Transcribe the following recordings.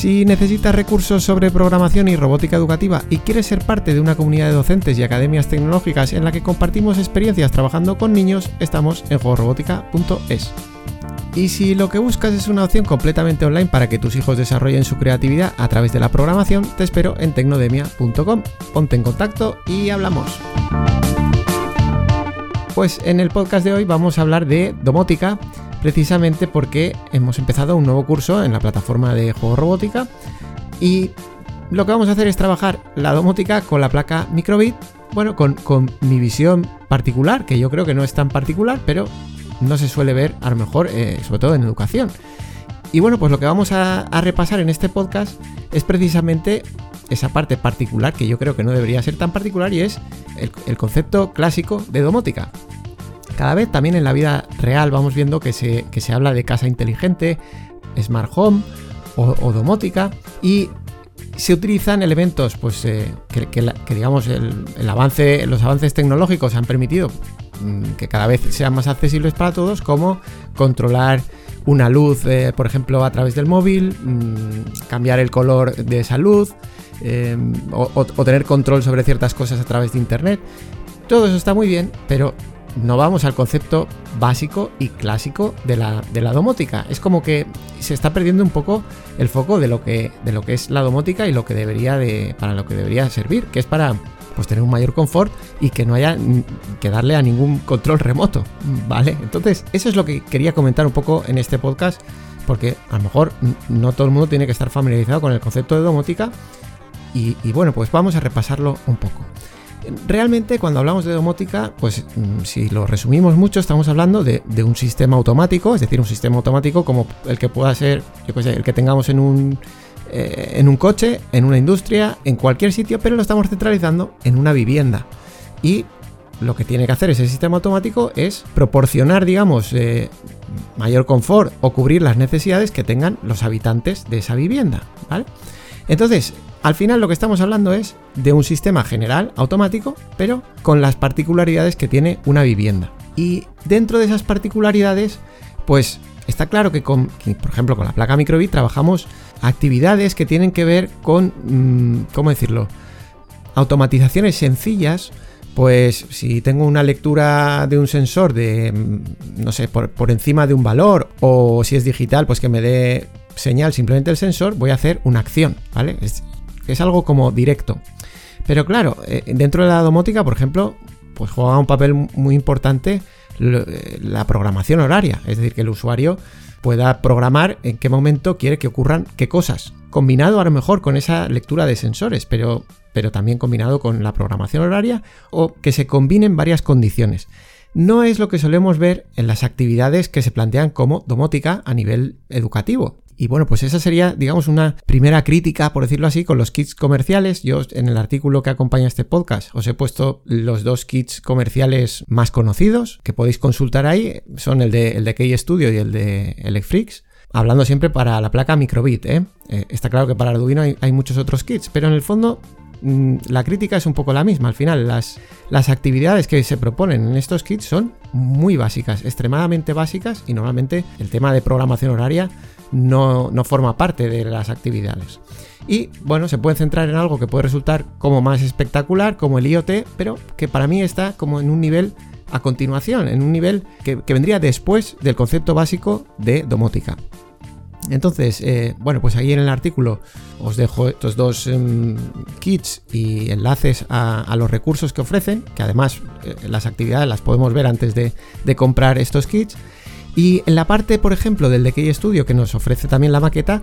Si necesitas recursos sobre programación y robótica educativa y quieres ser parte de una comunidad de docentes y academias tecnológicas en la que compartimos experiencias trabajando con niños, estamos en juegorobótica.es. Y si lo que buscas es una opción completamente online para que tus hijos desarrollen su creatividad a través de la programación, te espero en tecnodemia.com. Ponte en contacto y hablamos. Pues en el podcast de hoy vamos a hablar de domótica precisamente porque hemos empezado un nuevo curso en la plataforma de juego robótica y lo que vamos a hacer es trabajar la domótica con la placa microbit, bueno, con, mi visión particular, que yo creo que no es tan particular, pero no se suele ver a lo mejor, eh, sobre todo en educación. Y bueno, pues lo que vamos a, repasar en este podcast es precisamente esa parte particular que yo creo que no debería ser tan particular y es el concepto clásico de domótica. Cada vez también en la vida real vamos viendo que se, se habla de casa inteligente, smart home o, domótica y se utilizan elementos pues, eh, que, digamos el, avance, los avances tecnológicos han permitido mm, que cada vez sean más accesibles para todos, como controlar una luz, eh, por ejemplo, a través del móvil, mm, cambiar el color de esa luz eh, o tener control sobre ciertas cosas a través de Internet. Todo eso está muy bien, pero no vamos al concepto básico y clásico de la, domótica. Es como que se está perdiendo un poco el foco de lo que, de lo que es la domótica y lo que debería de, para lo que debería servir, que es para pues, tener un mayor confort y que no haya que darle a ningún control remoto. ¿Vale? Entonces, eso es lo que quería comentar un poco en este podcast, porque a lo mejor no todo el mundo tiene que estar familiarizado con el concepto de domótica. y bueno, pues vamos a repasarlo un poco. Realmente cuando hablamos de domótica, pues mm, si lo resumimos mucho, estamos hablando de, un sistema automático, es decir, un sistema automático como el que pueda ser, yo sé, el que tengamos en un, eh, en un coche, en una industria, en cualquier sitio, pero lo estamos centralizando en una vivienda. Y lo que tiene que hacer ese sistema automático es proporcionar, digamos, eh, mayor confort o cubrir las necesidades que tengan los habitantes de esa vivienda, ¿vale? Entonces, al final lo que estamos hablando es de un sistema general automático, pero con las particularidades que tiene una vivienda. Y dentro de esas particularidades, pues está claro que por ejemplo, con la placa microbit trabajamos actividades que tienen que ver con, mm, ¿cómo decirlo? Automatizaciones sencillas, pues si tengo una lectura de un sensor de, mm, no sé, por, por, encima de un valor, o si es digital, pues que me dé señal simplemente el sensor, voy a hacer una acción, ¿vale? Es, es algo como directo. Pero claro, eh, dentro de la domótica, por ejemplo, pues juega un papel muy importante eh, la programación horaria, es decir, que el usuario pueda programar en qué momento quiere que ocurran qué cosas, combinado a lo mejor con esa lectura de sensores, pero, pero también combinado con la programación horaria o que se combinen varias condiciones. No es lo que solemos ver en las actividades que se plantean como domótica a nivel educativo. Y bueno, pues esa sería, digamos, una primera crítica, por decirlo así, con los kits comerciales. Yo en el artículo que acompaña este podcast os he puesto los dos kits comerciales más conocidos que podéis consultar ahí. Son el de, el de Key Studio y el de Electrix. Hablando siempre para la placa microbit, ¿eh? ¿eh? está claro que para Arduino hay, muchos otros kits, pero en el fondo la crítica es un poco la misma. Al final, las, actividades que se proponen en estos kits son muy básicas, extremadamente básicas, y normalmente el tema de programación horaria no, forma parte de las actividades. Y bueno, se puede centrar en algo que puede resultar como más espectacular, como el IoT, pero que para mí está como en un nivel a continuación, en un nivel que, vendría después del concepto básico de domótica. Entonces, eh, bueno, pues ahí en el artículo os dejo estos dos em, kits y enlaces a, los recursos que ofrecen, que además eh, las actividades las podemos ver antes de, de comprar estos kits. Y en la parte, por ejemplo, del Decay Studio que nos ofrece también la maqueta,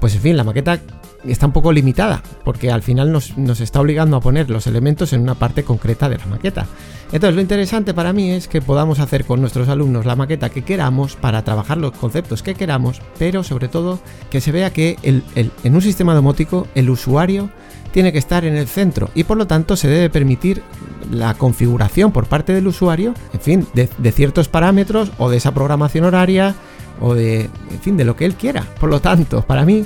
pues en fin, la maqueta está un poco limitada, porque al final nos, está obligando a poner los elementos en una parte concreta de la maqueta. Entonces, lo interesante para mí es que podamos hacer con nuestros alumnos la maqueta que queramos para trabajar los conceptos que queramos, pero sobre todo que se vea que en un sistema domótico el usuario tiene que estar en el centro y por lo tanto se debe permitir la configuración por parte del usuario, en fin, de, de ciertos parámetros o de esa programación horaria o de, en fin, de lo que él quiera. Por lo tanto, para mí,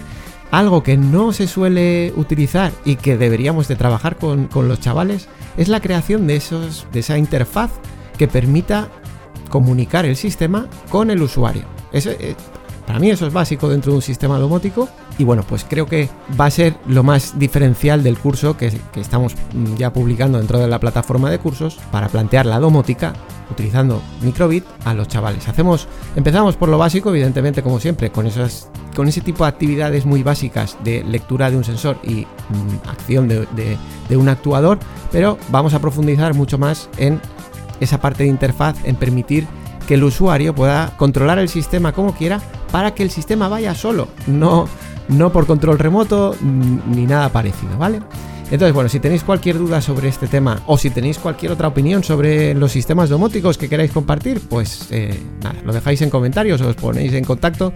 algo que no se suele utilizar y que deberíamos de trabajar con, los chavales es la creación de, esos, de esa interfaz que permita comunicar el sistema con el usuario. Eso, eh, para mí eso es básico dentro de un sistema domótico y bueno, pues creo que va a ser lo más diferencial del curso que, estamos ya publicando dentro de la plataforma de cursos para plantear la domótica utilizando microbit a los chavales. Hacemos, empezamos por lo básico, evidentemente, como siempre, con esas, con ese tipo de actividades muy básicas de lectura de un sensor y mm, acción de, un actuador, pero vamos a profundizar mucho más en esa parte de interfaz, en permitir que el usuario pueda controlar el sistema como quiera para que el sistema vaya solo, no, no por control remoto mm, ni nada parecido, ¿vale? Entonces, bueno, si tenéis cualquier duda sobre este tema o si tenéis cualquier otra opinión sobre los sistemas domóticos que queráis compartir, pues eh, nada, lo dejáis en comentarios o os ponéis en contacto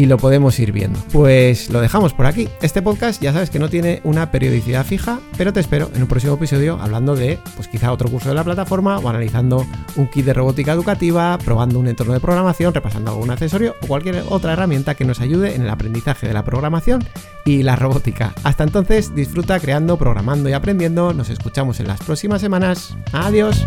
y lo podemos ir viendo. Pues lo dejamos por aquí. Este podcast ya sabes que no tiene una periodicidad fija, pero te espero en un próximo episodio hablando de, pues quizá otro curso de la plataforma o analizando un kit de robótica educativa, probando un entorno de programación, repasando algún accesorio o cualquier otra herramienta que nos ayude en el aprendizaje de la programación y la robótica. Hasta entonces, disfruta creando, programando y aprendiendo. Nos escuchamos en las próximas semanas. Adiós.